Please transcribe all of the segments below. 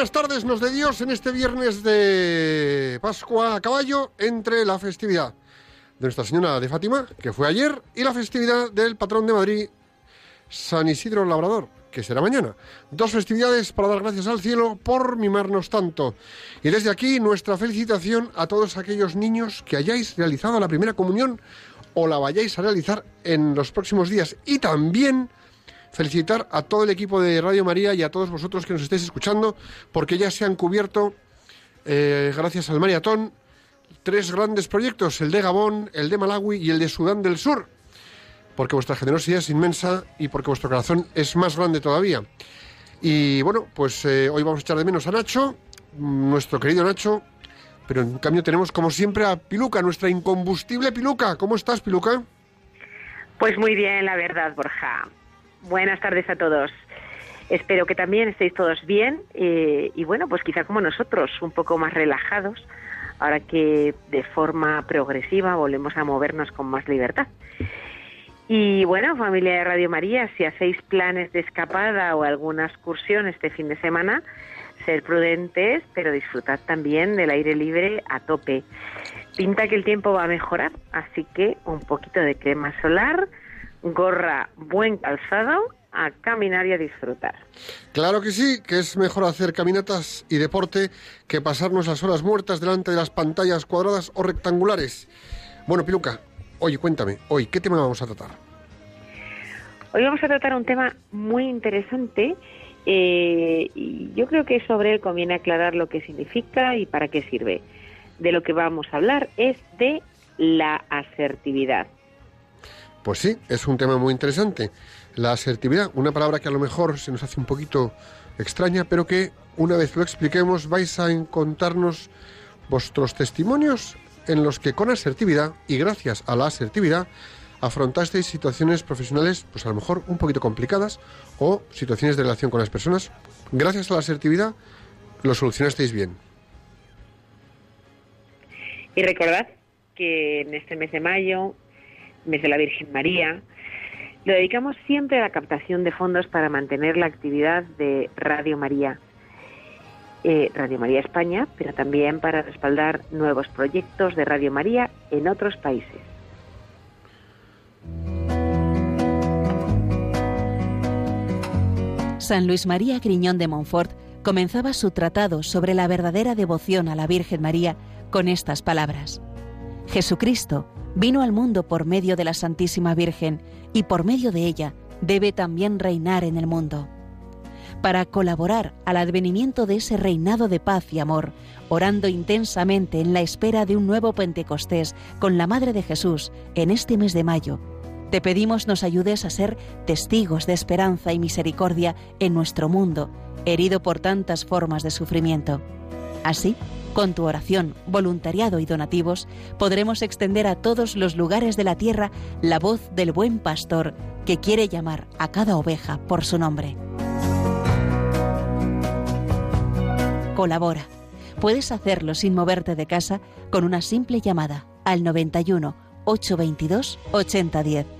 buenas tardes, nos de Dios, en este viernes de Pascua a caballo entre la festividad de Nuestra Señora de Fátima, que fue ayer, y la festividad del patrón de Madrid, San Isidro Labrador, que será mañana. Dos festividades para dar gracias al cielo por mimarnos tanto. Y desde aquí nuestra felicitación a todos aquellos niños que hayáis realizado la primera comunión o la vayáis a realizar en los próximos días. Y también felicitar a todo el equipo de Radio María y a todos vosotros que nos estéis escuchando, porque ya se han cubierto, eh, gracias al maratón, tres grandes proyectos, el de Gabón, el de Malawi y el de Sudán del Sur, porque vuestra generosidad es inmensa y porque vuestro corazón es más grande todavía. Y bueno, pues eh, hoy vamos a echar de menos a Nacho, nuestro querido Nacho, pero en cambio tenemos como siempre a Piluca, nuestra incombustible Piluca. ¿Cómo estás, Piluca? Pues muy bien, la verdad, Borja. Buenas tardes a todos. Espero que también estéis todos bien eh, y bueno, pues quizá como nosotros, un poco más relajados, ahora que de forma progresiva volvemos a movernos con más libertad. Y bueno, familia de Radio María, si hacéis planes de escapada o alguna excursión este fin de semana, ser prudentes, pero disfrutad también del aire libre a tope. Pinta que el tiempo va a mejorar, así que un poquito de crema solar, gorra, buen calzado, a caminar y a disfrutar. Claro que sí, que es mejor hacer caminatas y deporte que pasarnos las horas muertas delante de las pantallas cuadradas o rectangulares. Bueno, Piluca, oye, cuéntame, hoy, ¿qué tema vamos a tratar? Hoy vamos a tratar un tema muy interesante eh, y yo creo que sobre él conviene aclarar lo que significa y para qué sirve. De lo que vamos a hablar es de la asertividad. Pues sí, es un tema muy interesante. La asertividad, una palabra que a lo mejor se nos hace un poquito extraña, pero que una vez lo expliquemos vais a encontrarnos vuestros testimonios en los que con asertividad y gracias a la asertividad afrontasteis situaciones profesionales, pues a lo mejor un poquito complicadas o situaciones de relación con las personas. Gracias a la asertividad lo solucionasteis bien. Y recordad que en este mes de mayo, mes de la Virgen María, lo dedicamos siempre a la captación de fondos para mantener la actividad de Radio María. Eh, Radio María España, pero también para respaldar nuevos proyectos de Radio María en otros países. San Luis María Griñón de Montfort comenzaba su tratado sobre la verdadera devoción a la Virgen María con estas palabras. Jesucristo vino al mundo por medio de la Santísima Virgen y por medio de ella debe también reinar en el mundo. Para colaborar al advenimiento de ese reinado de paz y amor, orando intensamente en la espera de un nuevo Pentecostés con la Madre de Jesús en este mes de mayo, te pedimos nos ayudes a ser testigos de esperanza y misericordia en nuestro mundo, herido por tantas formas de sufrimiento. Así, Con tu oración, voluntariado y donativos, podremos extender a todos los lugares de la tierra la voz del buen pastor que quiere llamar a cada oveja por su nombre. Colabora. Puedes hacerlo sin moverte de casa con una simple llamada al 91 822 8010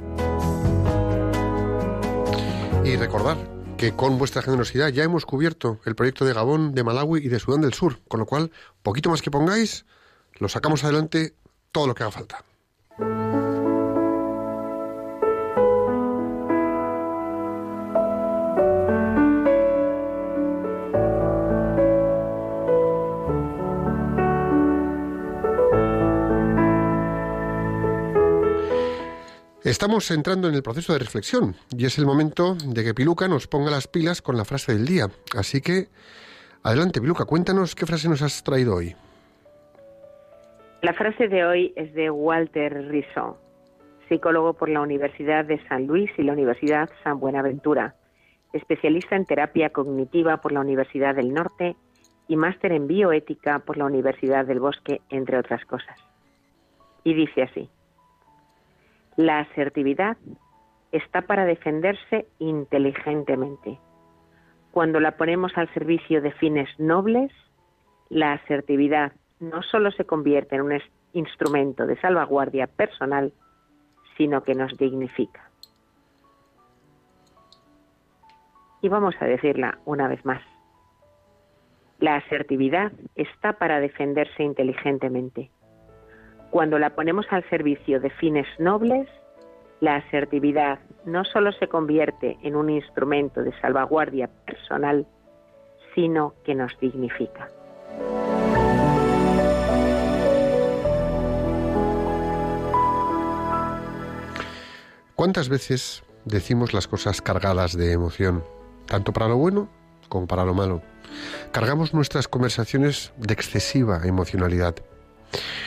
Y recordar que con vuestra generosidad ya hemos cubierto el proyecto de Gabón, de Malawi y de Sudán del Sur, con lo cual, poquito más que pongáis, lo sacamos adelante todo lo que haga falta. Estamos entrando en el proceso de reflexión y es el momento de que Piluca nos ponga las pilas con la frase del día. Así que, adelante Piluca, cuéntanos qué frase nos has traído hoy. La frase de hoy es de Walter Rizzo, psicólogo por la Universidad de San Luis y la Universidad San Buenaventura, especialista en terapia cognitiva por la Universidad del Norte y máster en bioética por la Universidad del Bosque, entre otras cosas. Y dice así. La asertividad está para defenderse inteligentemente. Cuando la ponemos al servicio de fines nobles, la asertividad no solo se convierte en un instrumento de salvaguardia personal, sino que nos dignifica. Y vamos a decirla una vez más. La asertividad está para defenderse inteligentemente. Cuando la ponemos al servicio de fines nobles, la asertividad no solo se convierte en un instrumento de salvaguardia personal, sino que nos dignifica. ¿Cuántas veces decimos las cosas cargadas de emoción, tanto para lo bueno como para lo malo? Cargamos nuestras conversaciones de excesiva emocionalidad.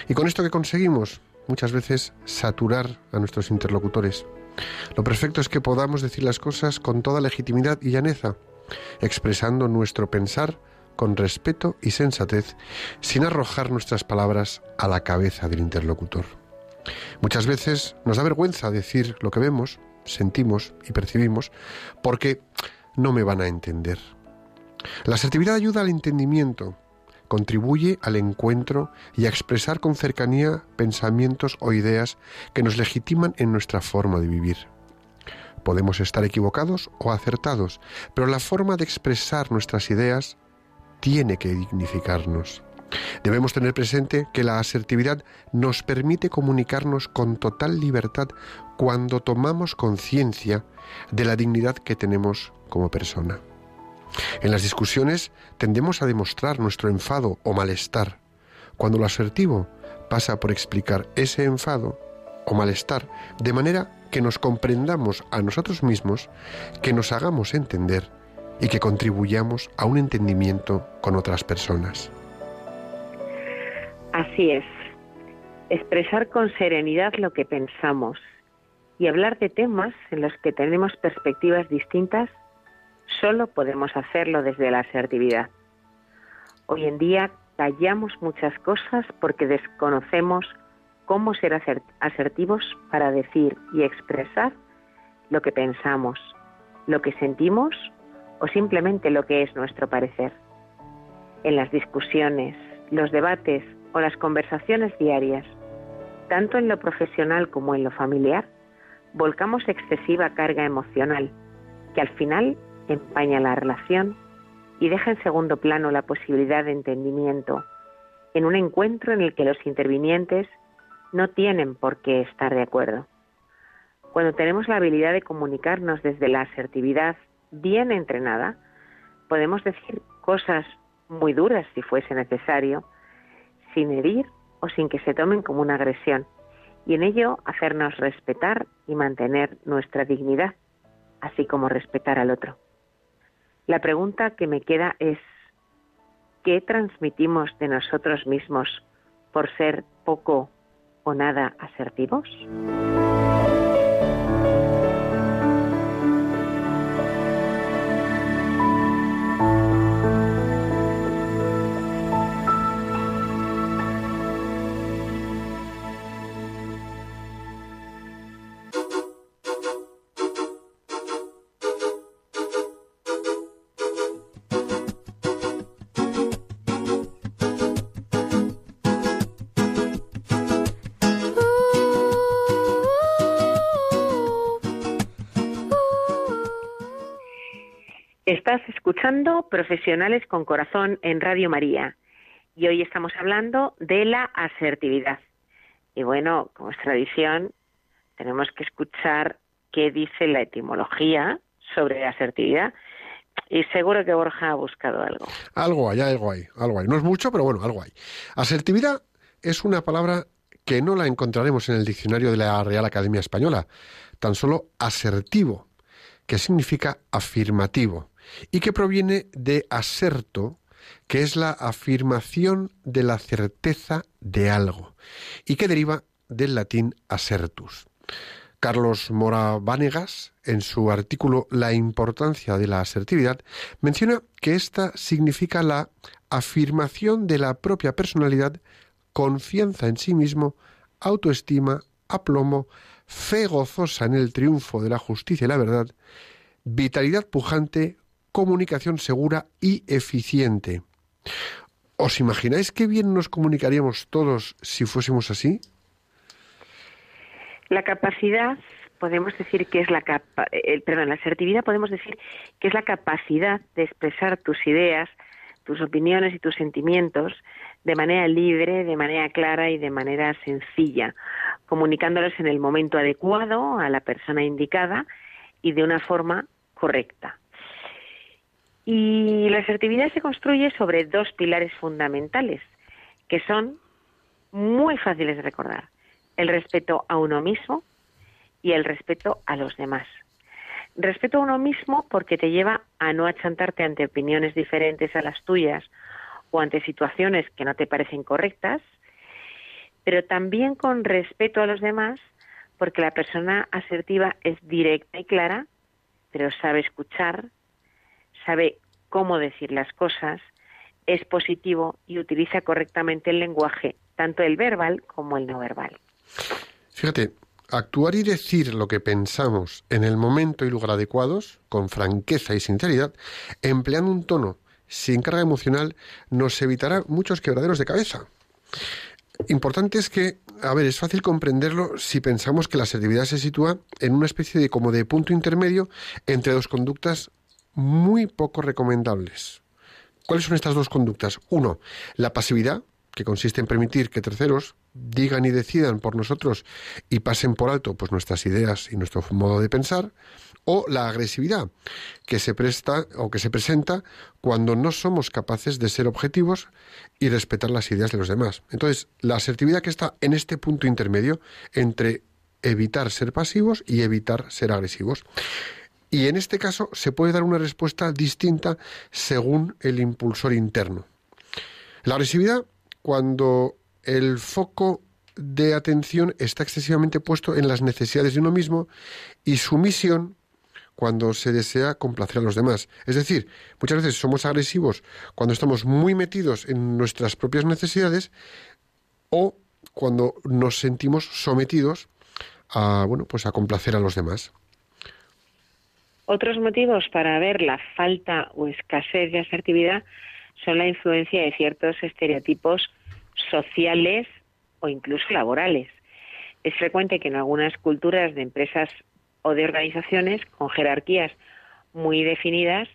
¿Y con esto que conseguimos? Muchas veces saturar a nuestros interlocutores. Lo perfecto es que podamos decir las cosas con toda legitimidad y llaneza, expresando nuestro pensar con respeto y sensatez, sin arrojar nuestras palabras a la cabeza del interlocutor. Muchas veces nos da vergüenza decir lo que vemos, sentimos y percibimos, porque no me van a entender. La asertividad ayuda al entendimiento, contribuye al encuentro y a expresar con cercanía pensamientos o ideas que nos legitiman en nuestra forma de vivir. Podemos estar equivocados o acertados, pero la forma de expresar nuestras ideas tiene que dignificarnos. Debemos tener presente que la asertividad nos permite comunicarnos con total libertad cuando tomamos conciencia de la dignidad que tenemos como persona. En las discusiones tendemos a demostrar nuestro enfado o malestar, cuando lo asertivo pasa por explicar ese enfado o malestar de manera que nos comprendamos a nosotros mismos, que nos hagamos entender y que contribuyamos a un entendimiento con otras personas. Así es. Expresar con serenidad lo que pensamos y hablar de temas en los que tenemos perspectivas distintas Solo podemos hacerlo desde la asertividad. Hoy en día callamos muchas cosas porque desconocemos cómo ser asertivos para decir y expresar lo que pensamos, lo que sentimos o simplemente lo que es nuestro parecer. En las discusiones, los debates o las conversaciones diarias, tanto en lo profesional como en lo familiar, volcamos excesiva carga emocional que al final empaña la relación y deja en segundo plano la posibilidad de entendimiento en un encuentro en el que los intervinientes no tienen por qué estar de acuerdo. Cuando tenemos la habilidad de comunicarnos desde la asertividad bien entrenada, podemos decir cosas muy duras si fuese necesario, sin herir o sin que se tomen como una agresión, y en ello hacernos respetar y mantener nuestra dignidad, así como respetar al otro. La pregunta que me queda es, ¿qué transmitimos de nosotros mismos por ser poco o nada asertivos? Escuchando Profesionales con Corazón en Radio María y hoy estamos hablando de la asertividad. Y bueno, como es tradición, tenemos que escuchar qué dice la etimología sobre la asertividad y seguro que Borja ha buscado algo. Algo hay, algo hay, algo hay. No es mucho, pero bueno, algo hay. Asertividad es una palabra que no la encontraremos en el diccionario de la Real Academia Española, tan solo asertivo, que significa afirmativo y que proviene de aserto, que es la afirmación de la certeza de algo, y que deriva del latín asertus. Carlos Mora Vanegas, en su artículo La importancia de la asertividad, menciona que ésta significa la afirmación de la propia personalidad, confianza en sí mismo, autoestima, aplomo, fe gozosa en el triunfo de la justicia y la verdad, vitalidad pujante, comunicación segura y eficiente. ¿Os imagináis qué bien nos comunicaríamos todos si fuésemos así? La capacidad, podemos decir que es la capa, eh, perdón, la asertividad podemos decir que es la capacidad de expresar tus ideas, tus opiniones y tus sentimientos de manera libre, de manera clara y de manera sencilla, comunicándolos en el momento adecuado a la persona indicada y de una forma correcta. Y la asertividad se construye sobre dos pilares fundamentales, que son muy fáciles de recordar. El respeto a uno mismo y el respeto a los demás. Respeto a uno mismo porque te lleva a no achantarte ante opiniones diferentes a las tuyas o ante situaciones que no te parecen correctas, pero también con respeto a los demás porque la persona asertiva es directa y clara, pero sabe escuchar, sabe cómo decir las cosas, es positivo y utiliza correctamente el lenguaje, tanto el verbal como el no verbal. Fíjate, actuar y decir lo que pensamos en el momento y lugar adecuados, con franqueza y sinceridad, empleando un tono sin carga emocional, nos evitará muchos quebraderos de cabeza. Importante es que, a ver, es fácil comprenderlo si pensamos que la asertividad se sitúa en una especie de como de punto intermedio entre dos conductas muy poco recomendables. ¿Cuáles son estas dos conductas? Uno, la pasividad, que consiste en permitir que terceros digan y decidan por nosotros y pasen por alto pues nuestras ideas y nuestro modo de pensar, o la agresividad, que se presta o que se presenta cuando no somos capaces de ser objetivos y respetar las ideas de los demás. Entonces, la asertividad que está en este punto intermedio entre evitar ser pasivos y evitar ser agresivos. Y en este caso se puede dar una respuesta distinta según el impulsor interno. La agresividad, cuando el foco de atención está excesivamente puesto en las necesidades de uno mismo y su misión cuando se desea complacer a los demás. Es decir, muchas veces somos agresivos cuando estamos muy metidos en nuestras propias necesidades o cuando nos sentimos sometidos a bueno, pues a complacer a los demás. Otros motivos para ver la falta o escasez de asertividad son la influencia de ciertos estereotipos sociales o incluso laborales. Es frecuente que en algunas culturas de empresas o de organizaciones con jerarquías muy definidas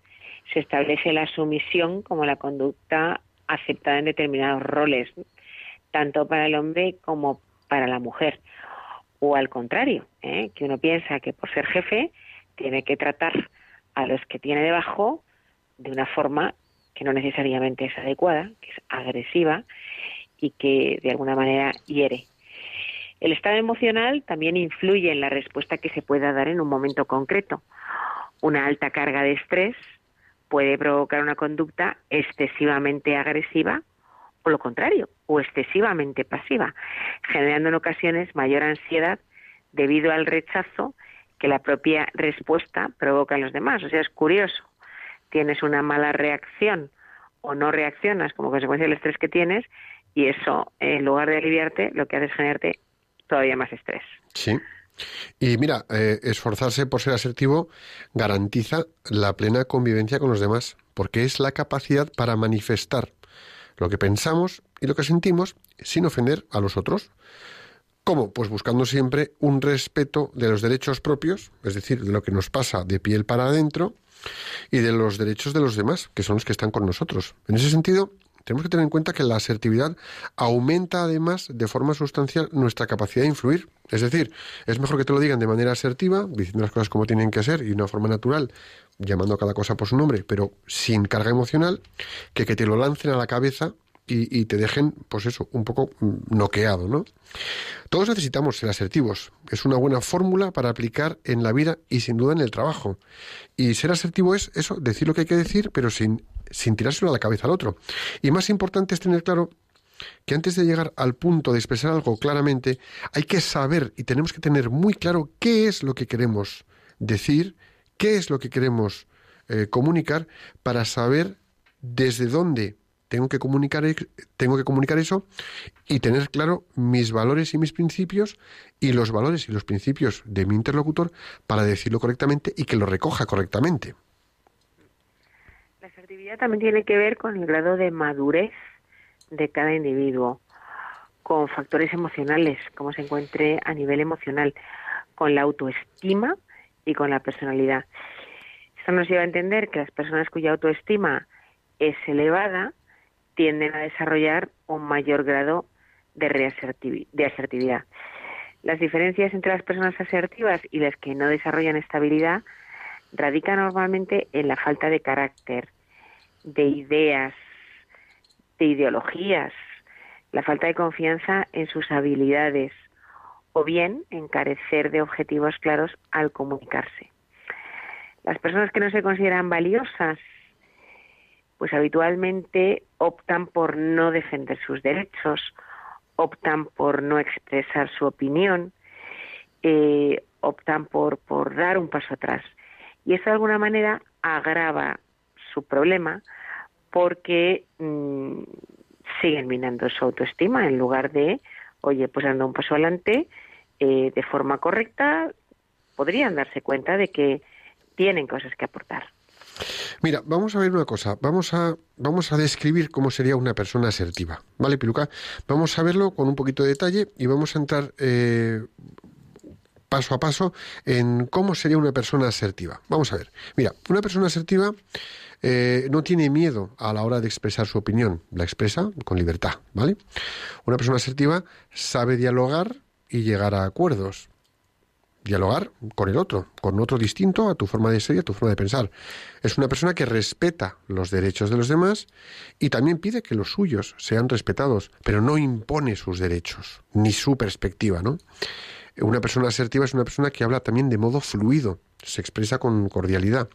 se establece la sumisión como la conducta aceptada en determinados roles, tanto para el hombre como para la mujer. O al contrario, ¿eh? que uno piensa que por ser jefe tiene que tratar a los que tiene debajo de una forma que no necesariamente es adecuada, que es agresiva, y que de alguna manera hiere. El estado emocional también influye en la respuesta que se pueda dar en un momento concreto. Una alta carga de estrés puede provocar una conducta excesivamente agresiva o lo contrario, o excesivamente pasiva, generando en ocasiones mayor ansiedad debido al rechazo que la propia respuesta provoca en los demás. O sea, es curioso. Tienes una mala reacción o no reaccionas como consecuencia del estrés que tienes y eso, en lugar de aliviarte, lo que hace es generarte todavía más estrés. Sí. Y mira, eh, esforzarse por ser asertivo garantiza la plena convivencia con los demás, porque es la capacidad para manifestar lo que pensamos y lo que sentimos sin ofender a los otros. ¿Cómo? Pues buscando siempre un respeto de los derechos propios, es decir, de lo que nos pasa de piel para adentro, y de los derechos de los demás, que son los que están con nosotros. En ese sentido, tenemos que tener en cuenta que la asertividad aumenta además de forma sustancial nuestra capacidad de influir. Es decir, es mejor que te lo digan de manera asertiva, diciendo las cosas como tienen que ser y de una forma natural, llamando a cada cosa por su nombre, pero sin carga emocional, que que te lo lancen a la cabeza y, te dejen, pues eso, un poco mm, noqueado, ¿no? Todos necesitamos ser asertivos. Es una buena fórmula para aplicar en la vida y sin duda en el trabajo. Y ser asertivo es eso, decir lo que hay que decir, pero sin, sin tirárselo a la cabeza al otro. Y más importante es tener claro que antes de llegar al punto de expresar algo claramente, hay que saber y tenemos que tener muy claro qué es lo que queremos decir, qué es lo que queremos eh, comunicar, para saber desde dónde tengo que comunicar tengo que comunicar eso y tener claro mis valores y mis principios y los valores y los principios de mi interlocutor para decirlo correctamente y que lo recoja correctamente. La asertividad también tiene que ver con el grado de madurez de cada individuo, con factores emocionales, como se encuentre a nivel emocional, con la autoestima y con la personalidad. Esto nos lleva a entender que las personas cuya autoestima es elevada tienden a desarrollar un mayor grado de, asertividad. Las diferencias entre las personas asertivas y las que no desarrollan estabilidad radican normalmente en la falta de carácter, de ideas, de ideologías, la falta de confianza en sus habilidades o bien en carecer de objetivos claros al comunicarse. Las personas que no se consideran valiosas pues habitualmente optan por no defender sus derechos, optan por no expresar su opinión, eh, optan por, dar un paso atrás. Y eso de alguna manera agrava su problema porque mm, siguen minando su autoestima en lugar de, oye, pues dando un paso adelante eh, de forma correcta, podrían darse cuenta de que tienen cosas que aportar. Mira, vamos a ver una cosa. Vamos a, vamos a describir cómo sería una persona asertiva. ¿Vale, Piluca? Vamos a verlo con un poquito de detalle y vamos a entrar eh, paso a paso en cómo sería una persona asertiva. Vamos a ver. Mira, una persona asertiva eh, no tiene miedo a la hora de expresar su opinión. La expresa con libertad, ¿vale? Una persona asertiva sabe dialogar y llegar a acuerdos dialogar con el otro, con otro distinto a tu forma de ser y a tu forma de pensar. Es una persona que respeta los derechos de los demás y también pide que los suyos sean respetados, pero no impone sus derechos ni su perspectiva, ¿no? Una persona asertiva es una persona que habla también de modo fluido, se expresa con cordialidad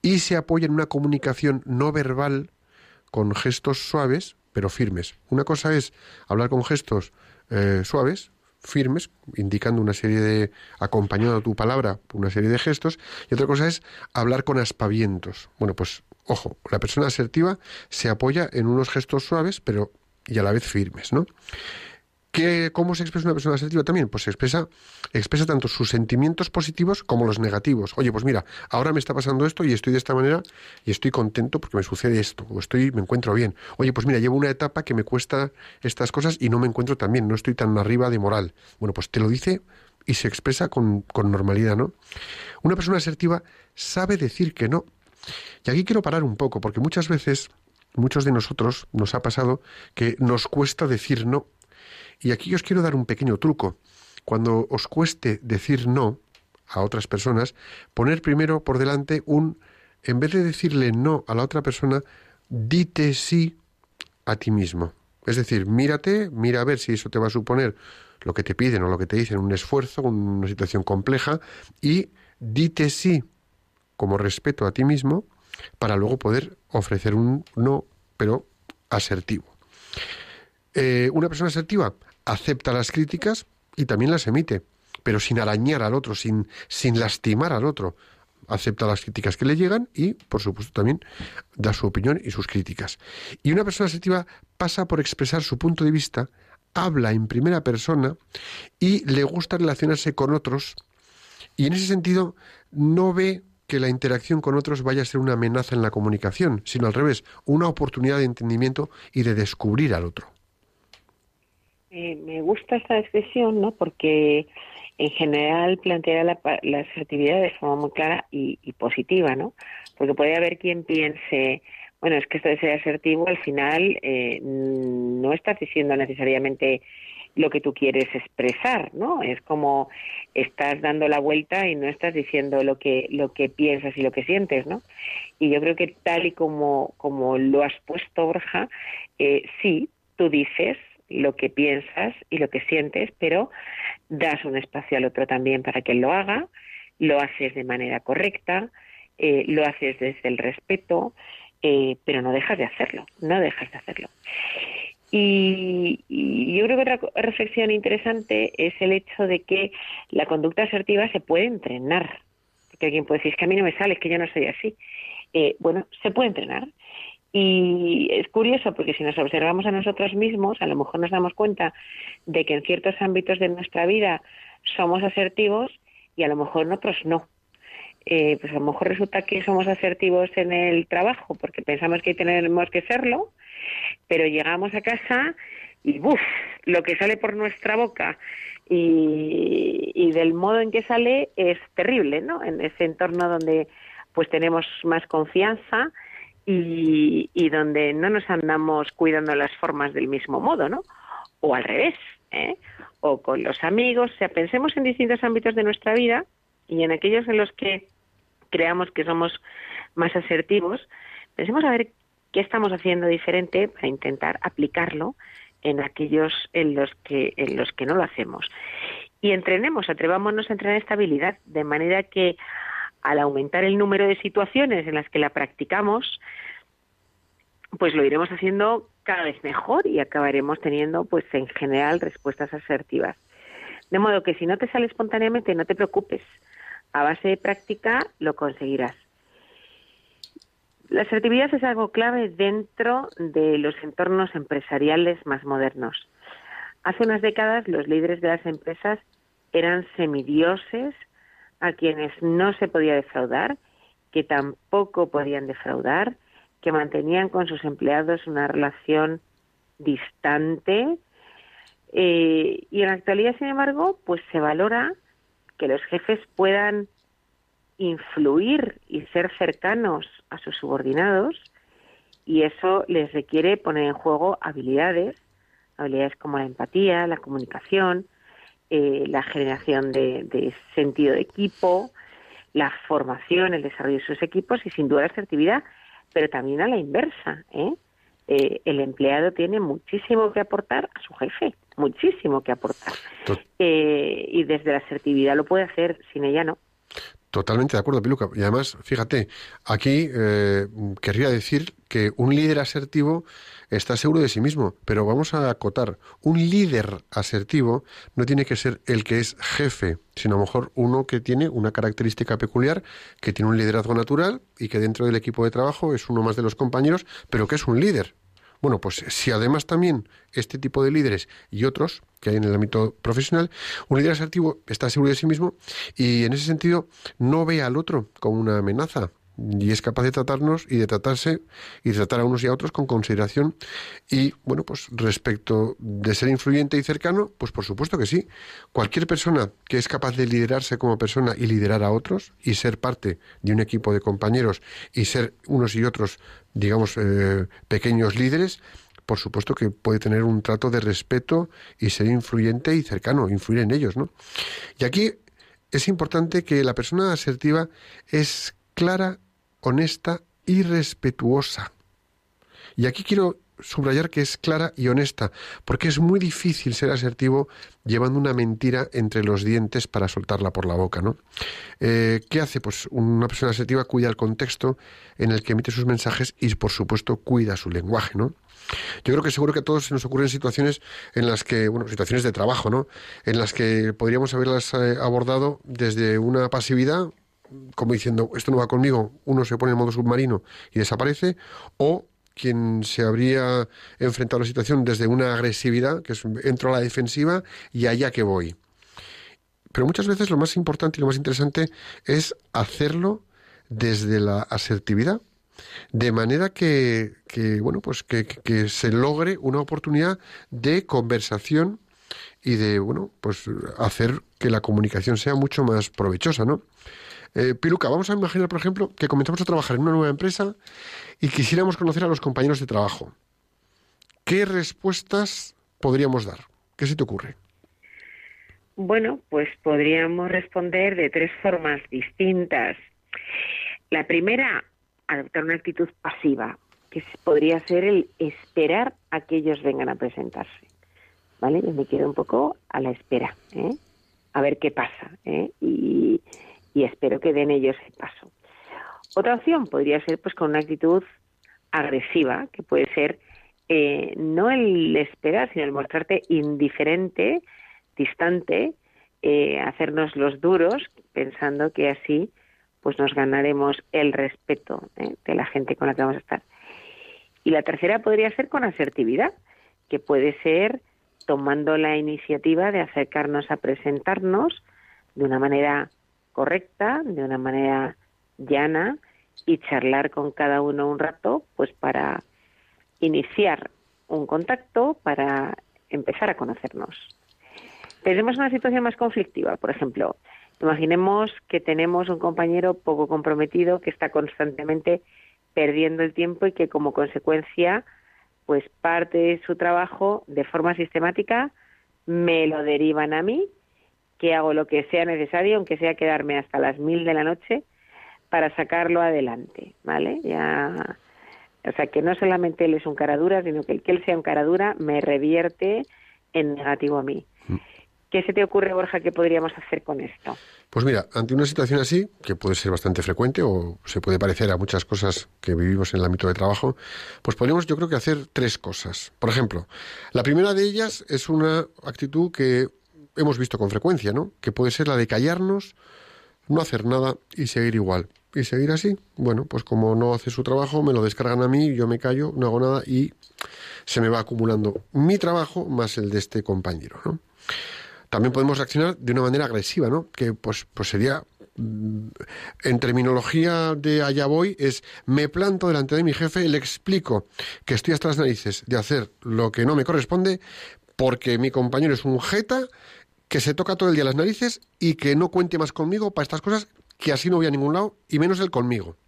y se apoya en una comunicación no verbal con gestos suaves pero firmes. Una cosa es hablar con gestos eh, suaves, firmes, indicando una serie de, acompañado a tu palabra, una serie de gestos, y otra cosa es hablar con aspavientos. Bueno, pues ojo, la persona asertiva se apoya en unos gestos suaves, pero y a la vez firmes, ¿no? ¿Cómo se expresa una persona asertiva también? Pues se expresa, expresa tanto sus sentimientos positivos como los negativos. Oye, pues mira, ahora me está pasando esto y estoy de esta manera y estoy contento porque me sucede esto, o estoy, me encuentro bien. Oye, pues mira, llevo una etapa que me cuesta estas cosas y no me encuentro tan bien, no estoy tan arriba de moral. Bueno, pues te lo dice y se expresa con, con normalidad, ¿no? Una persona asertiva sabe decir que no. Y aquí quiero parar un poco, porque muchas veces, muchos de nosotros nos ha pasado que nos cuesta decir no y aquí os quiero dar un pequeño truco. Cuando os cueste decir no a otras personas, poner primero por delante un, en vez de decirle no a la otra persona, dite sí a ti mismo. Es decir, mírate, mira a ver si eso te va a suponer lo que te piden o lo que te dicen, un esfuerzo, una situación compleja, y dite sí como respeto a ti mismo para luego poder ofrecer un no, pero asertivo. Eh, una persona asertiva acepta las críticas y también las emite, pero sin arañar al otro, sin, sin lastimar al otro. Acepta las críticas que le llegan y, por supuesto, también da su opinión y sus críticas. Y una persona asertiva pasa por expresar su punto de vista, habla en primera persona y le gusta relacionarse con otros y en ese sentido no ve que la interacción con otros vaya a ser una amenaza en la comunicación, sino al revés, una oportunidad de entendimiento y de descubrir al otro. Eh, me gusta esta expresión, ¿no? Porque en general plantea la, la asertividad de forma muy clara y, y, positiva, ¿no? Porque puede haber quien piense, bueno, es que esto de ser asertivo al final eh, no estás diciendo necesariamente lo que tú quieres expresar, ¿no? Es como estás dando la vuelta y no estás diciendo lo que lo que piensas y lo que sientes, ¿no? Y yo creo que tal y como como lo has puesto, Borja, eh, sí, tú dices lo que piensas y lo que sientes, pero das un espacio al otro también para que él lo haga, lo haces de manera correcta, eh, lo haces desde el respeto, eh, pero no dejas de hacerlo, no dejas de hacerlo. Y, yo creo que otra reflexión interesante es el hecho de que la conducta asertiva se puede entrenar. Porque alguien puede decir, es que a mí no me sale, es que yo no soy así. Eh, bueno, se puede entrenar. Y es curioso porque si nos observamos a nosotros mismos, a lo mejor nos damos cuenta de que en ciertos ámbitos de nuestra vida somos asertivos y a lo mejor en otros no. Eh, pues a lo mejor resulta que somos asertivos en el trabajo porque pensamos que tenemos que serlo, pero llegamos a casa y ¡buf! lo que sale por nuestra boca y, y del modo en que sale es terrible, ¿no? En ese entorno donde pues tenemos más confianza, y, y, donde no nos andamos cuidando las formas del mismo modo, ¿no? O al revés, ¿eh? O con los amigos, o sea, pensemos en distintos ámbitos de nuestra vida y en aquellos en los que creamos que somos más asertivos, pensemos a ver qué estamos haciendo diferente para intentar aplicarlo en aquellos en los que en los que no lo hacemos. Y entrenemos, atrevámonos a entrenar esta habilidad de manera que al aumentar el número de situaciones en las que la practicamos, pues lo iremos haciendo cada vez mejor y acabaremos teniendo, pues en general, respuestas asertivas. De modo que si no te sale espontáneamente, no te preocupes. A base de práctica lo conseguirás. La asertividad es algo clave dentro de los entornos empresariales más modernos. Hace unas décadas los líderes de las empresas eran semidioses a quienes no se podía defraudar, que tampoco podían defraudar, que mantenían con sus empleados una relación distante. Eh, y en la actualidad, sin embargo, pues se valora que los jefes puedan influir y ser cercanos a sus subordinados y eso les requiere poner en juego habilidades, habilidades como la empatía, la comunicación, eh, la generación de, sentido de equipo, la formación, el desarrollo de sus equipos y sin duda la asertividad, pero también a la inversa. ¿eh? Eh, el empleado tiene muchísimo que aportar a su jefe, muchísimo que aportar. y desde la asertividad lo puede hacer, sin ella no. Totalmente de acuerdo, Piluca. Y además, fíjate, aquí eh, querría decir que un líder asertivo está seguro de sí mismo, pero vamos a acotar, un líder asertivo no tiene que ser el que es jefe, sino a lo mejor uno que tiene una característica peculiar, que tiene un liderazgo natural y que dentro del equipo de trabajo es uno más de los compañeros, pero que es un líder. Bueno, pues si además también este tipo de líderes y otros que hay en el ámbito profesional, un líder asertivo está seguro de sí mismo y en ese sentido no ve al otro como una amenaza, y es capaz de tratarnos y de tratarse y de tratar a unos y a otros con consideración y bueno pues respecto de ser influyente y cercano pues por supuesto que sí cualquier persona que es capaz de liderarse como persona y liderar a otros y ser parte de un equipo de compañeros y ser unos y otros digamos eh, pequeños líderes por supuesto que puede tener un trato de respeto y ser influyente y cercano, influir en ellos, ¿no? Y aquí es importante que la persona asertiva es clara, honesta y respetuosa. Y aquí quiero subrayar que es clara y honesta, porque es muy difícil ser asertivo llevando una mentira entre los dientes para soltarla por la boca, ¿no? Eh, ¿Qué hace? Pues una persona asertiva cuida el contexto en el que emite sus mensajes y, por supuesto, cuida su lenguaje, ¿no? Yo creo que seguro que a todos se nos ocurren situaciones en las que, bueno, situaciones de trabajo, ¿no? En las que podríamos haberlas eh, abordado desde una pasividad, como diciendo, esto no va conmigo, uno se pone en modo submarino y desaparece, o quien se habría enfrentado a la situación desde una agresividad, que es entro a la defensiva y allá que voy. Pero muchas veces lo más importante y lo más interesante es hacerlo desde la asertividad, de manera que, que bueno, pues que, que, se logre una oportunidad de conversación y de, bueno, pues hacer que la comunicación sea mucho más provechosa, ¿no? Eh, Piluca, vamos a imaginar, por ejemplo, que comenzamos a trabajar en una nueva empresa y quisiéramos conocer a los compañeros de trabajo. ¿Qué respuestas podríamos dar? ¿Qué se te ocurre? Bueno, pues podríamos responder de tres formas distintas. La primera, adoptar una actitud pasiva, que podría ser el esperar a que ellos vengan a presentarse. ¿Vale? Yo me quedo un poco a la espera, ¿eh? a ver qué pasa. ¿eh? Y, y espero que den ellos el paso. Otra opción podría ser pues con una actitud agresiva, que puede ser eh, no el esperar, sino el mostrarte indiferente, distante, eh, hacernos los duros, pensando que así pues nos ganaremos el respeto eh, de la gente con la que vamos a estar. Y la tercera podría ser con asertividad, que puede ser tomando la iniciativa de acercarnos a presentarnos de una manera correcta, de una manera llana y charlar con cada uno un rato, pues para iniciar un contacto, para empezar a conocernos. Tenemos una situación más conflictiva, por ejemplo, imaginemos que tenemos un compañero poco comprometido que está constantemente perdiendo el tiempo y que como consecuencia, pues parte de su trabajo de forma sistemática me lo derivan a mí que hago lo que sea necesario, aunque sea quedarme hasta las mil de la noche, para sacarlo adelante, ¿vale? Ya, o sea, que no solamente él es un caradura, sino que el que él sea un caradura me revierte en negativo a mí. Mm. ¿Qué se te ocurre, Borja, que podríamos hacer con esto? Pues mira, ante una situación así, que puede ser bastante frecuente o se puede parecer a muchas cosas que vivimos en el ámbito de trabajo, pues podríamos yo creo que hacer tres cosas. Por ejemplo, la primera de ellas es una actitud que hemos visto con frecuencia, ¿no? Que puede ser la de callarnos, no hacer nada y seguir igual. Y seguir así, bueno, pues como no hace su trabajo, me lo descargan a mí, yo me callo, no hago nada y se me va acumulando mi trabajo más el de este compañero, ¿no? También podemos reaccionar de una manera agresiva, ¿no? Que pues, pues sería mm, en terminología de allá voy, es me planto delante de mi jefe, le explico que estoy hasta las narices de hacer lo que no me corresponde porque mi compañero es un jeta que se toca todo el día las narices y que no cuente más conmigo para estas cosas, que así no voy a ningún lado, y menos él conmigo.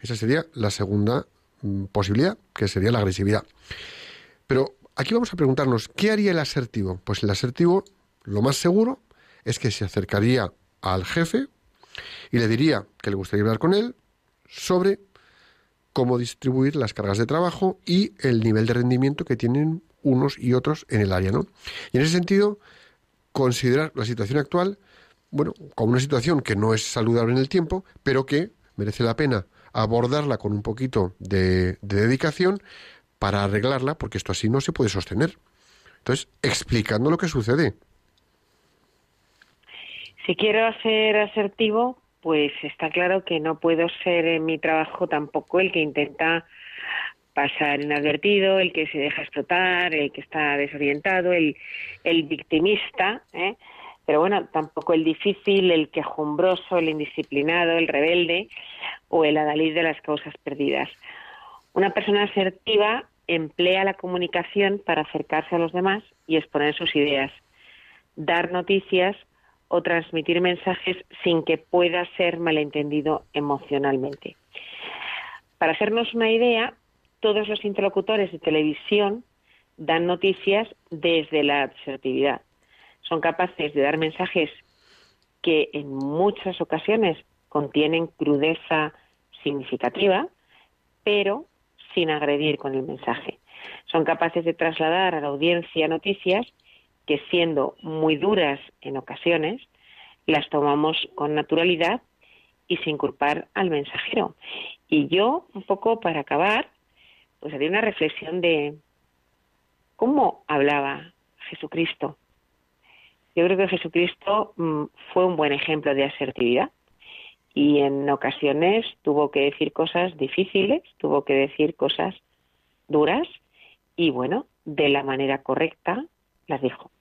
Esa sería la segunda mm, posibilidad, que sería la agresividad. Pero aquí vamos a preguntarnos, ¿qué haría el asertivo? Pues el asertivo, lo más seguro, es que se acercaría al jefe y le diría que le gustaría hablar con él sobre cómo distribuir las cargas de trabajo y el nivel de rendimiento que tienen unos y otros en el área, ¿no? Y en ese sentido, considerar la situación actual, bueno, como una situación que no es saludable en el tiempo, pero que merece la pena abordarla con un poquito de, dedicación para arreglarla, porque esto así no se puede sostener. Entonces, explicando lo que sucede. Si quiero ser asertivo, pues está claro que no puedo ser en mi trabajo tampoco el que intenta pasar inadvertido, el que se deja explotar, el que está desorientado, el, el victimista, ¿eh? pero bueno, tampoco el difícil, el quejumbroso, el indisciplinado, el rebelde o el adalid de las causas perdidas. Una persona asertiva emplea la comunicación para acercarse a los demás y exponer sus ideas, dar noticias o transmitir mensajes sin que pueda ser malentendido emocionalmente. Para hacernos una idea, todos los interlocutores de televisión dan noticias desde la asertividad. Son capaces de dar mensajes que en muchas ocasiones contienen crudeza significativa, pero sin agredir con el mensaje. son capaces de trasladar a la audiencia noticias que siendo muy duras en ocasiones, las tomamos con naturalidad y sin culpar al mensajero. Y yo, un poco para acabar, pues haría una reflexión de cómo hablaba Jesucristo. Yo creo que Jesucristo mm, fue un buen ejemplo de asertividad y en ocasiones tuvo que decir cosas difíciles, tuvo que decir cosas duras y bueno, de la manera correcta las dijo.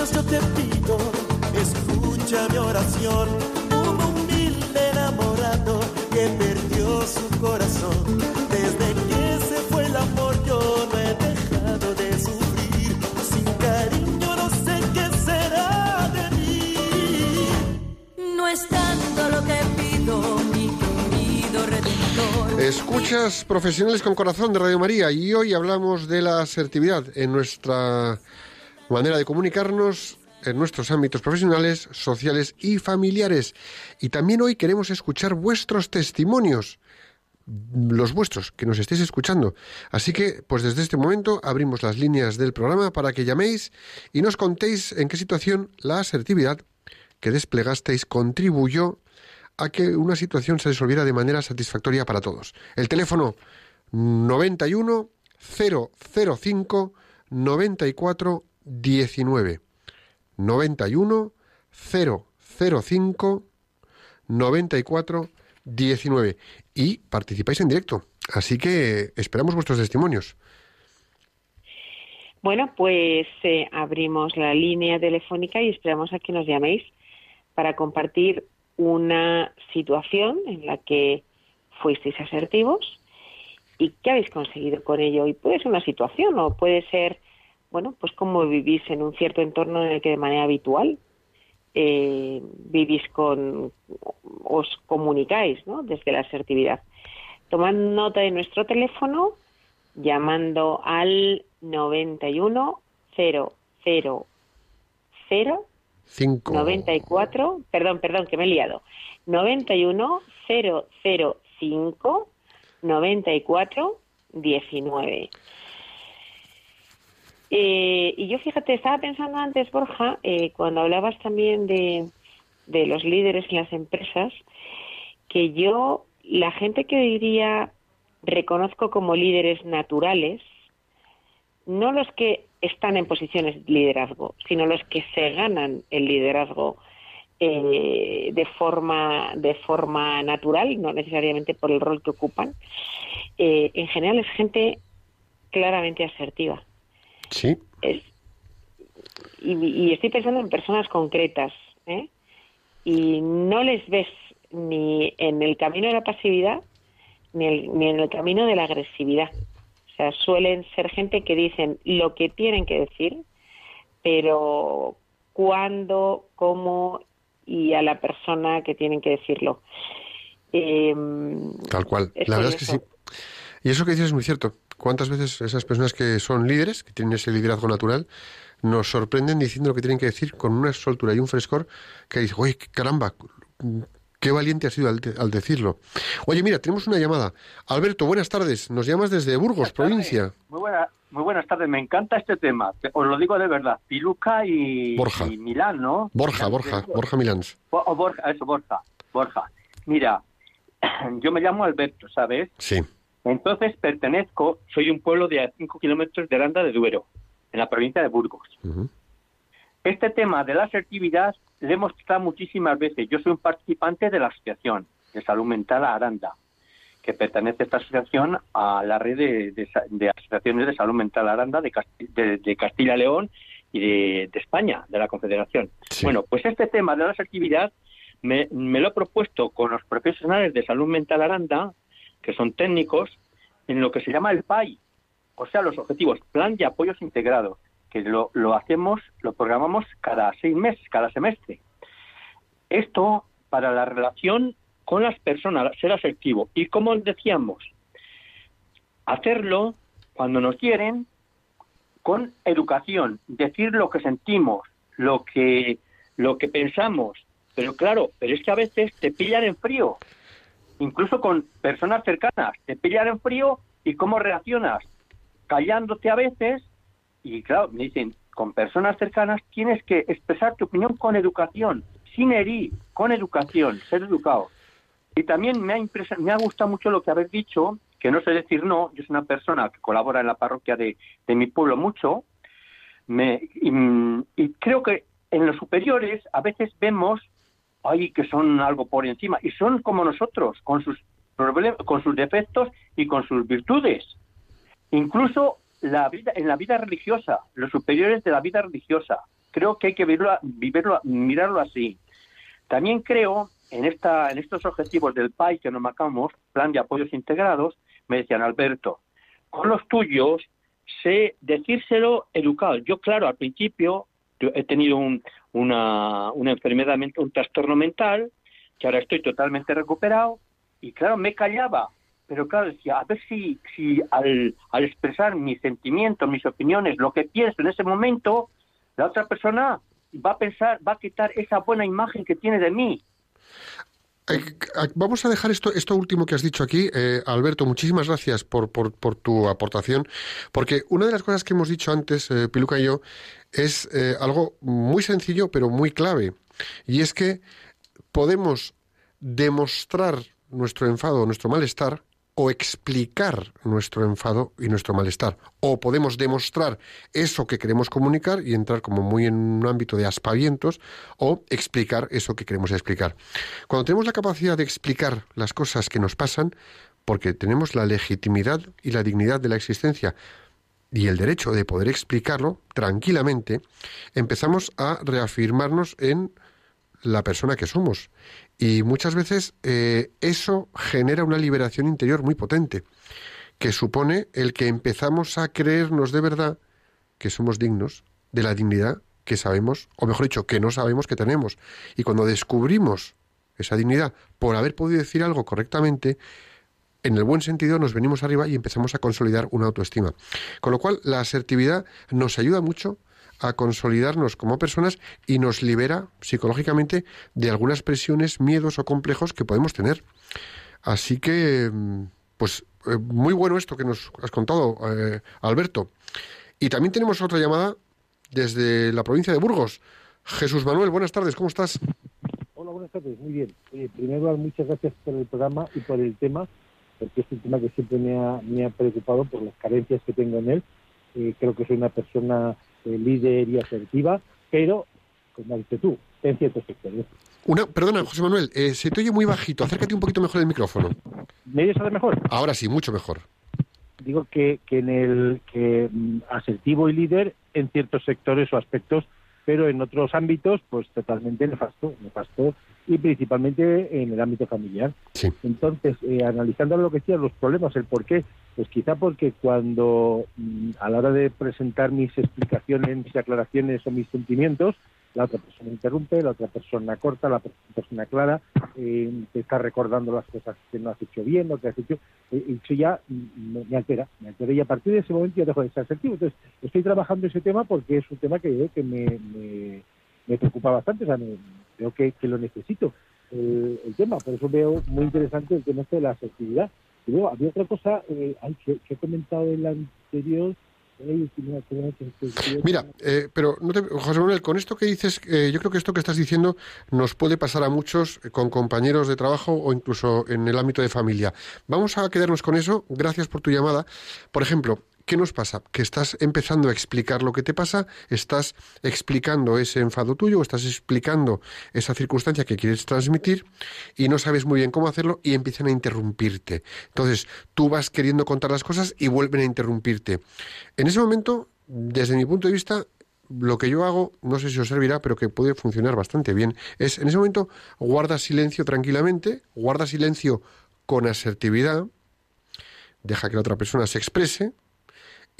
Rodillas yo te pido, escucha mi oración, un humilde enamorado que perdió su corazón. Desde que se fue el amor yo no he dejado de sufrir, sin cariño no sé qué será de mí. No es tanto lo que pido, mi querido redentor. Escuchas Profesionales con Corazón de Radio María y hoy hablamos de la asertividad en nuestra manera de comunicarnos en nuestros ámbitos profesionales, sociales y familiares. Y también hoy queremos escuchar vuestros testimonios, los vuestros, que nos estéis escuchando. Así que, pues desde este momento abrimos las líneas del programa para que llaméis y nos contéis en qué situación la asertividad que desplegasteis contribuyó a que una situación se resolviera de manera satisfactoria para todos. El teléfono 91 005 94 19 91 005 94 19 y participáis en directo. Así que esperamos vuestros testimonios. Bueno, pues eh, abrimos la línea telefónica y esperamos a que nos llaméis para compartir una situación en la que fuisteis asertivos y qué habéis conseguido con ello. Y puede ser una situación o puede ser, bueno, pues cómo vivís en un cierto entorno en el que de manera habitual eh, vivís con, os comunicáis, ¿no? Desde la asertividad. Tomad nota de nuestro teléfono llamando al 91 000 5 94, perdón, perdón, que me he liado. 91 005 94 19. Eh, y yo fíjate, estaba pensando antes, Borja, eh, cuando hablabas también de, los líderes en las empresas, que yo, la gente que hoy día reconozco como líderes naturales, no los que están en posiciones de liderazgo, sino los que se ganan el liderazgo eh, de forma de forma natural, no necesariamente por el rol que ocupan. eh, en general es gente claramente asertiva. Sí. Es- y, y estoy pensando en personas concretas, ¿eh? y no les ves ni en el camino de la pasividad ni, el- ni en el camino de la agresividad. O sea, suelen ser gente que dicen lo que tienen que decir, pero cuándo, cómo y a la persona que tienen que decirlo. Em, Tal cual. Es la verdad es que sí. Y eso que dices es muy cierto. ¿Cuántas veces esas personas que son líderes, que tienen ese liderazgo natural, nos sorprenden diciendo lo que tienen que decir con una soltura y un frescor que dice, oye, caramba, qué valiente ha sido al, de- al decirlo. Oye, mira, tenemos una llamada. Alberto, buenas tardes. Nos llamas desde Burgos, Buenas provincia. Muy, buena- muy buenas tardes, me encanta este tema. Te- Os lo digo de verdad. Piluca y, Borja. y Milán, ¿no? Borja, Milán, Borja. Borja Milans. Bo- o Borja, eso, Borja. Borja. Mira, yo me llamo Alberto, ¿sabes? Sí. Entonces pertenezco, soy un pueblo de a 5 kilómetros de Aranda de Duero, en la provincia de Burgos. Este tema de la asertividad le hemos tratado muchísimas veces. Yo soy un participante de la Asociación de Salud Mental Aranda, que pertenece esta asociación a la red de, de sa- de asociaciones de salud mental Aranda de, Casti- de- Castilla y León y de, de España, de la Confederación. Sí. Bueno, pues este tema de la asertividad me, me lo he propuesto con los profesionales de salud mental Aranda, que son técnicos, en lo que se llama el PAI, o sea, los objetivos, Plan de Apoyos Integrados, que lo, lo hacemos, lo programamos cada seis meses, cada semestre. Esto para la relación con las personas, ser asertivo. Y como decíamos, hacerlo cuando nos quieren con educación, decir lo que sentimos, lo que lo que pensamos. Pero claro, pero es que a veces te pillan en frío. Incluso con personas cercanas, te pillan en frío y cómo reaccionas, callándote a veces y claro, me dicen, con personas cercanas tienes que expresar tu opinión con educación, sin herir, con educación, ser educado. Y también me ha, impresa- me ha gustado mucho lo que habéis dicho, que no sé decir no, yo soy una persona que colabora en la parroquia de, de mi pueblo mucho, y creo que en los superiores a veces vemos ay, que son algo por encima, y son como nosotros, con sus, con sus defectos y con sus virtudes. Incluso la vida, en la vida religiosa, los superiores de la vida religiosa. Creo que hay que vivirlo, vivirlo, mirarlo así. También creo en, esta, en estos objetivos del PAI que nos marcamos, Plan de Apoyos Integrados, me decían, Alberto, con los tuyos sé decírselo educado. Yo, claro, al principio he tenido un- una, una enfermedad, un trastorno mental, que ahora estoy totalmente recuperado, y claro, me callaba, pero claro, decía, a ver si, si al, al expresar mis sentimientos, mis opiniones, lo que pienso en ese momento, la otra persona va a pensar, va a quitar esa buena imagen que tiene de mí. Vamos a dejar esto, esto último que has dicho aquí, eh, Alberto. Muchísimas gracias por, por, por tu aportación, porque una de las cosas que hemos dicho antes, eh, Piluca y yo, es eh, algo muy sencillo pero muy clave, y es que podemos demostrar nuestro enfado, nuestro malestar, o explicar nuestro enfado y nuestro malestar. O podemos demostrar eso que queremos comunicar y entrar como muy en un ámbito de aspavientos, o explicar eso que queremos explicar. Cuando tenemos la capacidad de explicar las cosas que nos pasan, porque tenemos la legitimidad y la dignidad de la existencia y el derecho de poder explicarlo tranquilamente, empezamos a reafirmarnos en la persona que somos. Y muchas veces eh, eso genera una liberación interior muy potente, que supone el que empezamos a creernos de verdad que somos dignos de la dignidad que sabemos, o mejor dicho, que no sabemos que tenemos. Y cuando descubrimos esa dignidad por haber podido decir algo correctamente, en el buen sentido nos venimos arriba y empezamos a consolidar una autoestima. Con lo cual, la asertividad nos ayuda mucho a consolidarnos como personas y nos libera psicológicamente de algunas presiones, miedos o complejos que podemos tener. Así que, mm, pues, eh, muy bueno esto que nos has contado, eh, Alberto. Y también tenemos otra llamada desde la provincia de Burgos. Jesús Manuel, buenas tardes, ¿cómo estás? Hola, buenas tardes. Muy bien. Oye, primero, muchas gracias por el programa y por el tema, porque es un tema que siempre me ha, me ha preocupado por las carencias que tengo en él. Eh, creo que soy una persona eh, líder y asertiva, pero, como dices tú, en ciertos sectores. Una, perdona, José Manuel, eh, se te oye muy bajito, acércate un poquito mejor el micrófono. ¿Me oyes ahora mejor? Ahora sí, mucho mejor. Digo que, que en el que mm, asertivo y líder en ciertos sectores o aspectos, pero en otros ámbitos, pues totalmente nefasto, nefasto y principalmente en el ámbito familiar. Sí. Entonces, eh, analizando lo que decías, los problemas, el por qué, pues quizá porque cuando mm, a la hora de presentar mis explicaciones, mis aclaraciones o mis sentimientos, la otra persona interrumpe, la otra persona corta, la per- persona clara, eh, te está recordando las cosas que no has hecho bien, lo que has hecho, eh, eso ya mm, me, me altera, me altera y a partir de ese momento ya dejo de ser asertivo. Entonces, estoy trabajando ese tema porque es un tema que, que me, me, me preocupa bastante, o sea, me- veo que, que lo necesito el, el tema, por eso veo muy interesante el tema este de la asertividad. Y luego había otra cosa eh, ay, que, que he comentado en la anterior. que- Mira, eh, pero no te- José Manuel, con esto que dices, eh, yo creo que esto que estás diciendo nos puede pasar a muchos eh, con compañeros de trabajo o incluso en el ámbito de familia. Vamos a quedarnos con eso. Gracias por tu llamada. Por ejemplo, ¿qué nos pasa? Que estás empezando a explicar lo que te pasa, estás explicando ese enfado tuyo, estás explicando esa circunstancia que quieres transmitir y no sabes muy bien cómo hacerlo y empiezan a interrumpirte. Entonces, tú vas queriendo contar las cosas y vuelven a interrumpirte. En ese momento, desde mi punto de vista, lo que yo hago, no sé si os servirá, pero que puede funcionar bastante bien, es en ese momento guarda silencio tranquilamente, guarda silencio con asertividad, deja que la otra persona se exprese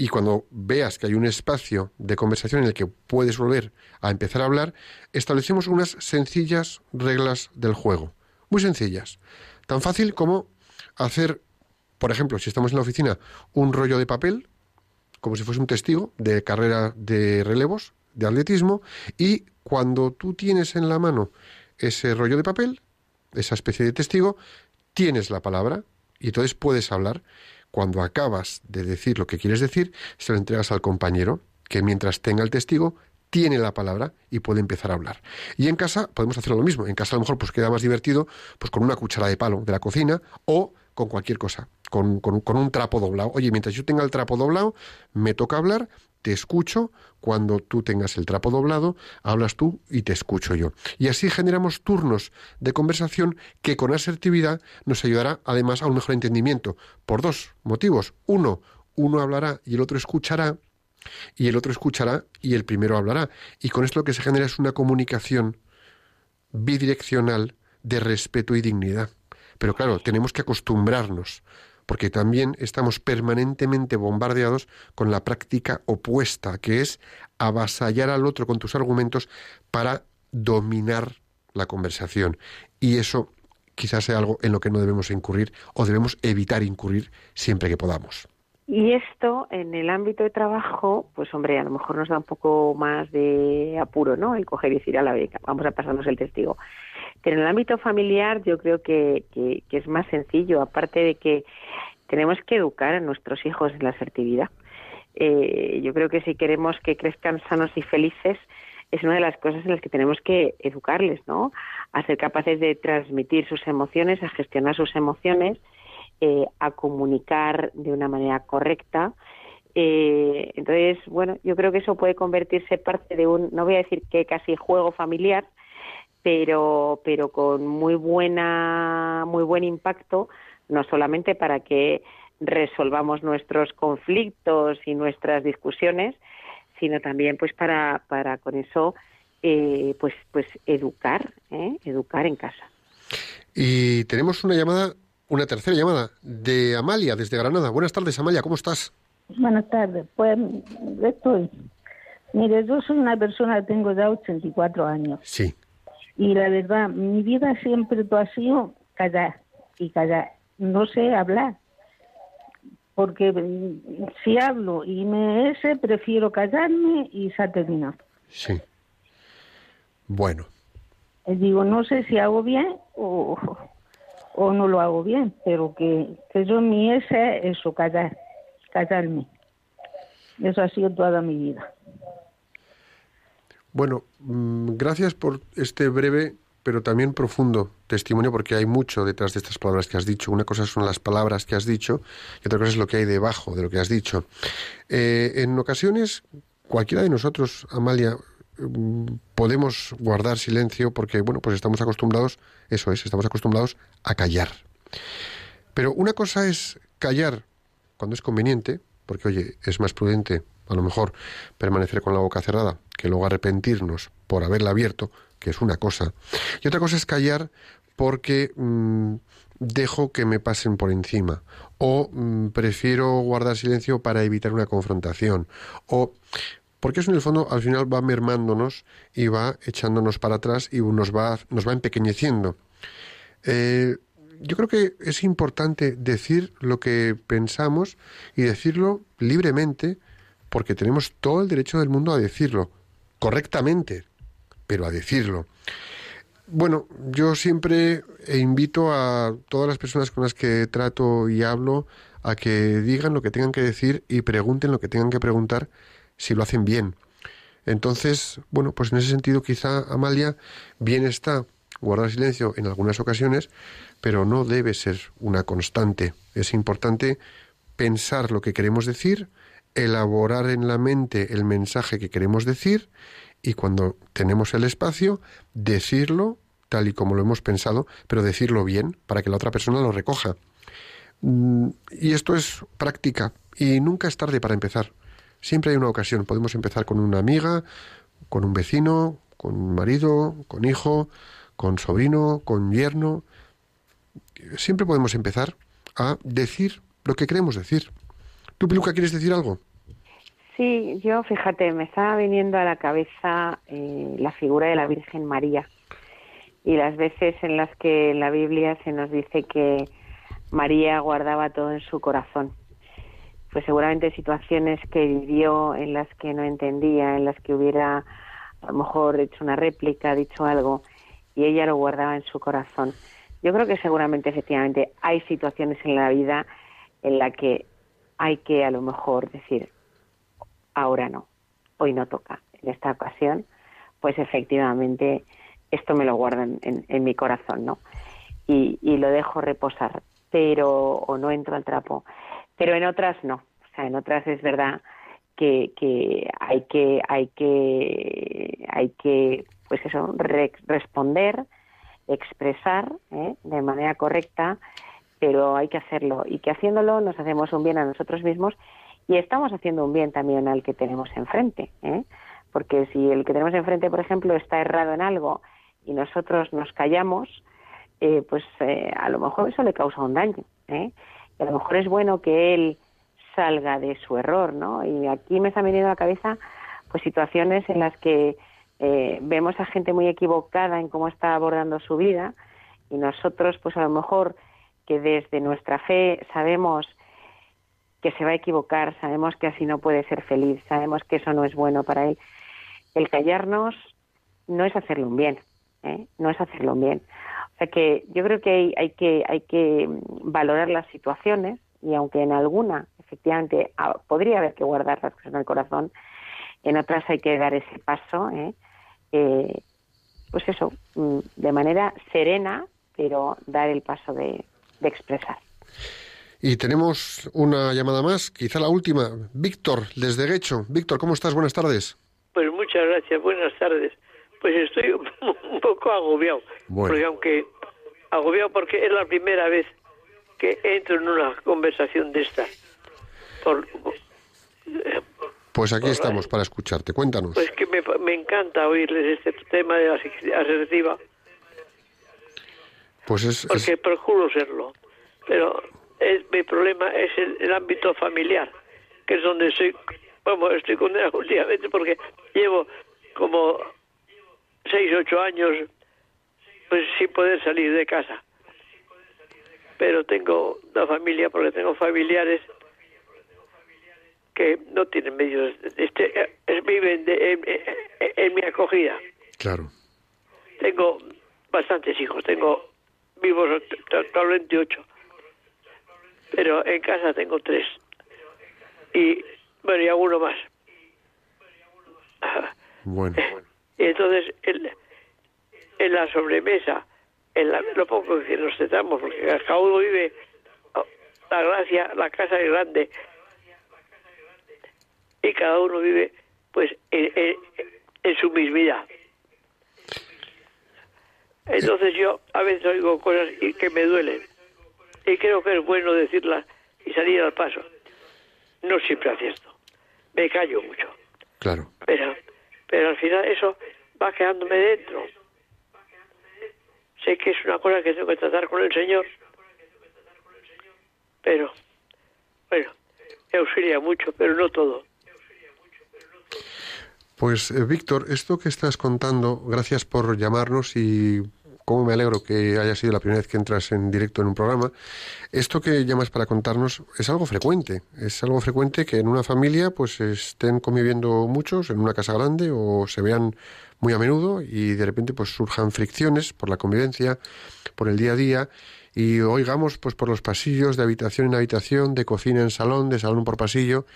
y cuando veas que hay un espacio de conversación en el que puedes volver a empezar a hablar, establecemos unas sencillas reglas del juego, muy sencillas, tan fácil como hacer, por ejemplo, si estamos en la oficina, un rollo de papel como si fuese un testigo de carrera de relevos, de atletismo y cuando tú tienes en la mano ese rollo de papel, esa especie de testigo, tienes la palabra y entonces puedes hablar. Cuando acabas de decir lo que quieres decir, se lo entregas al compañero, que mientras tenga el testigo, tiene la palabra y puede empezar a hablar. Y en casa podemos hacer lo mismo. En casa a lo mejor pues queda más divertido pues con una cuchara de palo de la cocina o con cualquier cosa, con, con- con un trapo doblado. Oye, mientras yo tenga el trapo doblado, me toca hablar, te escucho, cuando tú tengas el trapo doblado, hablas tú y te escucho yo. Y así generamos turnos de conversación que con asertividad nos ayudará además a un mejor entendimiento. Por dos motivos. Uno, uno hablará y el otro escuchará, y el otro escuchará y el primero hablará. Y con esto lo que se genera es una comunicación bidireccional de respeto y dignidad. Pero claro, tenemos que acostumbrarnos, porque también estamos permanentemente bombardeados con la práctica opuesta, que es avasallar al otro con tus argumentos para dominar la conversación. Y eso quizás sea algo en lo que no debemos incurrir o debemos evitar incurrir siempre que podamos. Y esto en el ámbito de trabajo, pues hombre, a lo mejor nos da un poco más de apuro, ¿no? El coger y decir a la beca, vamos a pasarnos el testigo. Pero en el ámbito familiar yo creo que, que, es más sencillo, aparte de que tenemos que educar a nuestros hijos en la asertividad. Eh, yo creo que si queremos que crezcan sanos y felices, es una de las cosas en las que tenemos que educarles, ¿no? A ser capaces de transmitir sus emociones, a gestionar sus emociones, eh, a comunicar de una manera correcta. Eh, entonces, bueno, yo creo que eso puede convertirse parte de un, no voy a decir que casi juego familiar, pero, pero con muy buena, muy buen impacto, no solamente para que resolvamos nuestros conflictos y nuestras discusiones, sino también pues para, para con eso eh, pues, pues educar, ¿eh? educar en casa. Y tenemos una llamada, una tercera llamada de Amalia desde Granada. Buenas tardes, Amalia, ¿cómo estás? Buenas tardes. Pues estoy. Mire, yo soy una persona que tengo ya 84 años. Sí. Y la verdad, mi vida siempre ha sido callar y callar. No sé hablar. Porque mm, si hablo y me ese, prefiero callarme y se ha terminado. Sí. Bueno, Eh, Digo, no sé si hago bien o, o no lo hago bien, pero que, que yo mi ese es eso, callar, callarme. Eso ha sido toda mi vida. Bueno, mm, gracias por este breve pero también profundo testimonio porque hay mucho detrás de estas palabras que has dicho. Una cosa son las palabras que has dicho y otra cosa es lo que hay debajo de lo que has dicho. Eh, en ocasiones, cualquiera de nosotros, Amalia, mm, podemos guardar silencio porque, bueno, pues estamos acostumbrados, eso es, estamos acostumbrados a callar. Pero una cosa es callar cuando es conveniente, porque, oye, es más prudente a lo mejor permanecer con la boca cerrada que luego arrepentirnos por haberla abierto, que es una cosa. Y otra cosa es callar porque mm, dejo que me pasen por encima o mm, prefiero guardar silencio para evitar una confrontación o porque eso en el fondo al final va mermándonos y va echándonos para atrás y nos va, nos va empequeñeciendo. Eh, yo creo que es importante decir lo que pensamos y decirlo libremente, porque tenemos todo el derecho del mundo a decirlo, correctamente, pero a decirlo. Bueno, yo siempre invito a todas las personas con las que trato y hablo a que digan lo que tengan que decir y pregunten lo que tengan que preguntar si lo hacen bien. Entonces, bueno, pues en ese sentido quizá, Amalia, bien está guardar silencio en algunas ocasiones, pero no debe ser una constante. Es importante pensar lo que queremos decir, elaborar en la mente el mensaje que queremos decir y cuando tenemos el espacio, decirlo tal y como lo hemos pensado, pero decirlo bien para que la otra persona lo recoja. Mm, Y esto es práctica y nunca es tarde para empezar. Siempre hay una ocasión. Podemos empezar con una amiga, con un vecino, con un marido, con hijo, con sobrino, con yerno. Siempre podemos empezar a decir lo que queremos decir. ¿Tú, Piluca, quieres decir algo? Sí, yo fíjate, me estaba viniendo a la cabeza eh, la figura de la Virgen María y las veces en las que en la Biblia se nos dice que María guardaba todo en su corazón. pues seguramente situaciones que vivió en las que no entendía, en las que hubiera a lo mejor hecho una réplica, dicho algo, y ella lo guardaba en su corazón. Yo creo que seguramente, efectivamente, hay situaciones en la vida en la que hay que a lo mejor decir, ahora no, hoy no toca, en esta ocasión, pues efectivamente esto me lo guardo en, en mi corazón, ¿no? Y, y lo dejo reposar, pero, o no entro al trapo, pero en otras no, o sea, en otras es verdad que, que hay que, hay que, hay que, pues eso, re- responder, expresar ¿eh? de manera correcta, pero hay que hacerlo y que haciéndolo nos hacemos un bien a nosotros mismos y estamos haciendo un bien también al que tenemos enfrente, ¿eh? porque si el que tenemos enfrente, por ejemplo, está errado en algo y nosotros nos callamos, eh, pues eh, a lo mejor eso le causa un daño, ¿eh? y a lo mejor es bueno que él salga de su error, ¿no? Y aquí me están viniendo a la cabeza pues situaciones en las que eh, vemos a gente muy equivocada en cómo está abordando su vida y nosotros pues a lo mejor que desde nuestra fe sabemos que se va a equivocar, sabemos que así no puede ser feliz, sabemos que eso no es bueno para él. El callarnos no es hacerle un bien, ¿eh? no es hacerle un bien. O sea que yo creo que hay, que hay que valorar las situaciones y aunque en alguna efectivamente ah, podría haber que guardar las cosas en el corazón, en otras hay que dar ese paso, ¿eh? Eh, pues eso, mm, de manera serena, pero dar el paso de, de expresar. Y tenemos una llamada más, quizá la última. Víctor, desde Guecho. Víctor, ¿cómo estás? Buenas tardes. Pues muchas gracias, buenas tardes. Pues estoy un, poco agobiado, Bueno. porque aunque agobiado porque es la primera vez que entro en una conversación de esta. Por, Pues aquí estamos para escucharte. Cuéntanos. pues que me, me encanta oírles este tema de la Pues es, es- porque procuro serlo. Pero es, mi problema es el, el ámbito familiar, que es donde estoy, vamos, estoy condenado últimamente porque llevo como seis, ocho años pues sin poder salir de casa. Pero tengo una familia, porque tengo familiares que no tienen medios, este, viven de- en, en- en mi acogida. claro. Tengo bastantes hijos, tengo vivos actualmente ocho, pero en casa tengo tres. Y bueno, y alguno más. Bueno, Y entonces, en, en la sobremesa, en la- lo poco que nos sentamos, porque cada uno vive, oh, la gracia, la casa es grande, y cada uno vive, pues, en, en- en su mismidad. Entonces yo a veces oigo cosas y que me duelen, y creo que es bueno decirlas y salir al paso. No siempre acierto, me callo mucho. Claro. pero pero al final eso va quedándome dentro. Sé que es una cosa que tengo que tratar con el Señor pero bueno me auxilia mucho pero no todo. Pues eh, Víctor, esto que estás contando, gracias por llamarnos y cómo me alegro que haya sido la primera vez que entras en directo en un programa. Esto que llamas para contarnos es algo frecuente. Es algo frecuente que en una familia pues estén conviviendo muchos en una casa grande o se vean muy a menudo y de repente pues surjan fricciones por la convivencia, por el día a día y oigamos pues por los pasillos de habitación en habitación, de cocina en salón, de salón por pasillo,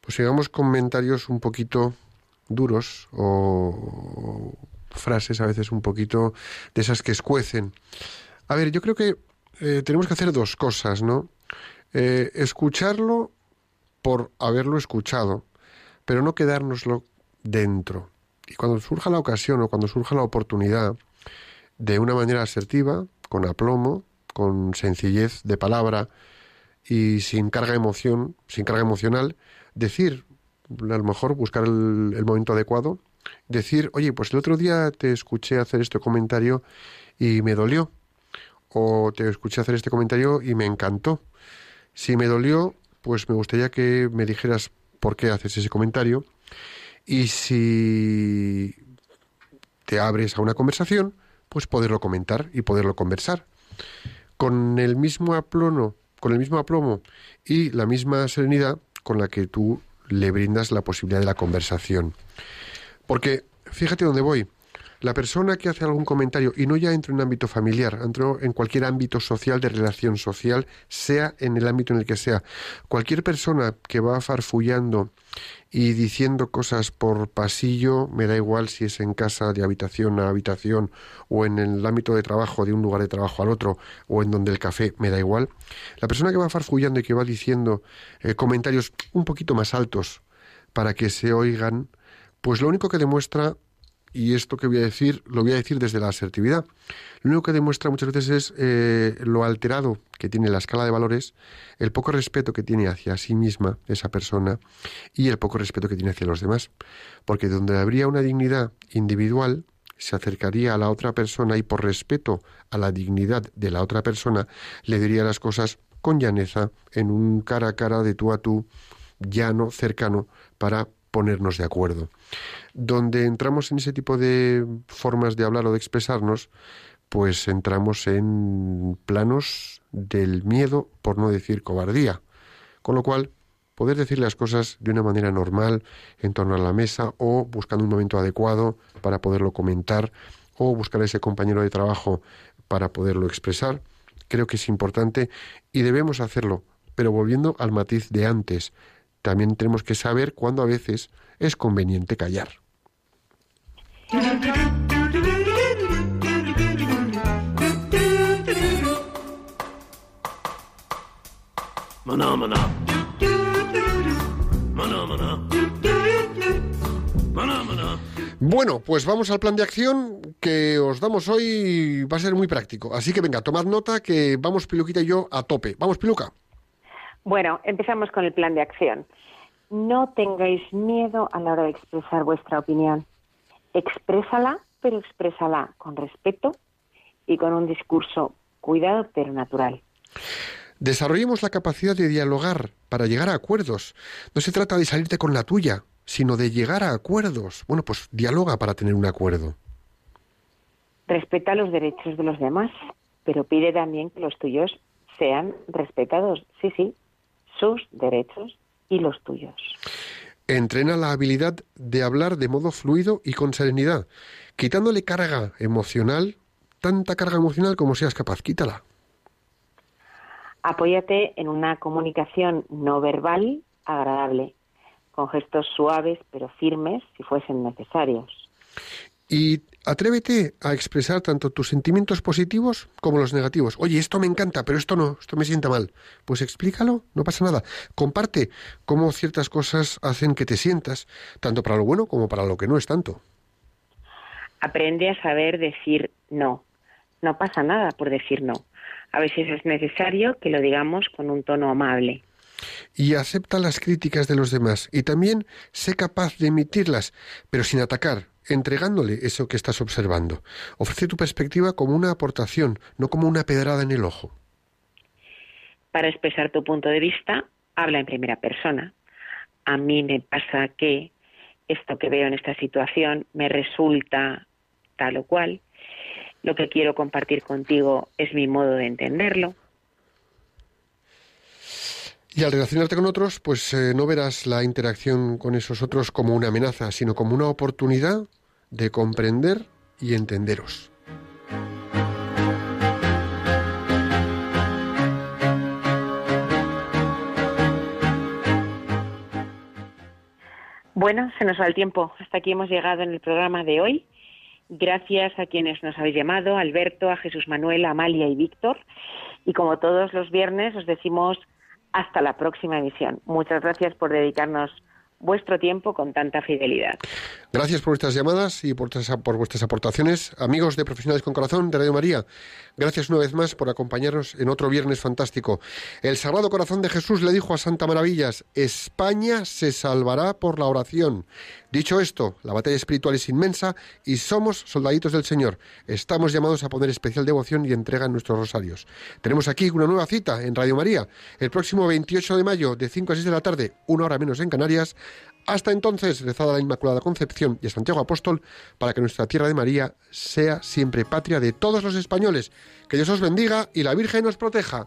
pues llegamos comentarios un poquito duros o frases a veces un poquito de esas que escuecen. A ver, yo creo que eh, tenemos que hacer dos cosas, ¿no? Eh, escucharlo por haberlo escuchado, pero no quedárnoslo dentro. Y cuando surja la ocasión o cuando surja la oportunidad, de una manera asertiva, con aplomo, con sencillez de palabra y sin carga emoción, sin carga emocional, decir, a lo mejor buscar el, el momento adecuado, decir, oye, pues el otro día te escuché hacer este comentario y me dolió, o te escuché hacer este comentario y me encantó. Si me dolió, pues me gustaría que me dijeras por qué haces ese comentario y si te abres a una conversación, pues poderlo comentar y poderlo conversar. Con el mismo aplono con el mismo aplomo y la misma serenidad con la que tú le brindas la posibilidad de la conversación. Porque fíjate dónde voy. La persona que hace algún comentario, y no ya entre en un ámbito familiar, entro en cualquier ámbito social de relación social, sea en el ámbito en el que sea, cualquier persona que va farfullando y diciendo cosas por pasillo, me da igual si es en casa de habitación a habitación o en el ámbito de trabajo de un lugar de trabajo al otro o en donde el café, me da igual. La persona que va farfullando y que va diciendo eh, comentarios un poquito más altos para que se oigan, pues lo único que demuestra y esto que voy a decir lo voy a decir desde la asertividad. Lo único que demuestra muchas veces es eh, lo alterado que tiene la escala de valores, el poco respeto que tiene hacia sí misma esa persona y el poco respeto que tiene hacia los demás. Porque donde habría una dignidad individual, se acercaría a la otra persona y por respeto a la dignidad de la otra persona, le diría las cosas con llaneza, en un cara a cara de tú a tú, llano, cercano, para ponernos de acuerdo. Donde entramos en ese tipo de formas de hablar o de expresarnos, pues entramos en planos del miedo, por no decir cobardía. Con lo cual, poder decir las cosas de una manera normal, en torno a la mesa, o buscando un momento adecuado para poderlo comentar, o buscar a ese compañero de trabajo para poderlo expresar, creo que es importante y debemos hacerlo. Pero volviendo al matiz de antes, también tenemos que saber cuándo a veces es conveniente callar. Maná, maná. Maná. Bueno, pues vamos al plan de acción que os damos hoy. Va a ser muy práctico. Así que venga, tomad nota que vamos Piluquita y yo a tope. Vamos, Piluca. Bueno, empezamos con el plan de acción. No tengáis miedo a la hora de expresar vuestra opinión. Exprésala, pero exprésala con respeto y con un discurso cuidado pero natural. Desarrollemos la capacidad de dialogar para llegar a acuerdos. No se trata de salirte con la tuya, sino de llegar a acuerdos. Bueno, pues dialoga para tener un acuerdo. Respeta los derechos de los demás, pero pide también que los tuyos sean respetados. Sí, sí, sus derechos y los tuyos. Entrena la habilidad de hablar de modo fluido y con serenidad, quitándole carga emocional, tanta carga emocional como seas capaz, quítala. Apóyate en una comunicación no verbal agradable, con gestos suaves pero firmes si fuesen necesarios. Y atrévete a expresar tanto tus sentimientos positivos como los negativos. Oye, esto me encanta, pero esto no, esto me sienta mal. Pues explícalo, no pasa nada. Comparte cómo ciertas cosas hacen que te sientas, tanto para lo bueno como para lo que no es tanto. Aprende a saber decir no. No pasa nada por decir no. A veces es necesario que lo digamos con un tono amable. Y acepta las críticas de los demás y también sé capaz de emitirlas, pero sin atacar, entregándole eso que estás observando. Ofrece tu perspectiva como una aportación, no como una pedrada en el ojo. Para expresar tu punto de vista, habla en primera persona. A mí me pasa que esto que veo en esta situación me resulta tal o cual. Lo que quiero compartir contigo es mi modo de entenderlo. Y al relacionarte con otros, pues eh, no verás la interacción con esos otros como una amenaza, sino como una oportunidad de comprender y entenderos. Bueno, se nos va el tiempo. Hasta aquí hemos llegado en el programa de hoy. Gracias a quienes nos habéis llamado, Alberto, a Jesús Manuel, Amalia y Víctor. Y como todos los viernes, os decimos hasta la próxima emisión. Muchas gracias por dedicarnos vuestro tiempo con tanta fidelidad. Gracias por vuestras llamadas y por, por vuestras aportaciones. Amigos de Profesionales con Corazón de Radio María, gracias una vez más por acompañarnos en otro viernes fantástico. El Sagrado Corazón de Jesús le dijo a Santa Maravillas, España se salvará por la oración. Dicho esto, la batalla espiritual es inmensa y somos soldaditos del Señor. Estamos llamados a poner especial devoción y entrega en nuestros rosarios. Tenemos aquí una nueva cita en Radio María, el próximo 28 de mayo, de 5 a 6 de la tarde, una hora menos en Canarias. Hasta entonces, rezad a la Inmaculada Concepción y a Santiago Apóstol para que nuestra tierra de María sea siempre patria de todos los españoles. Que Dios os bendiga y la Virgen os proteja.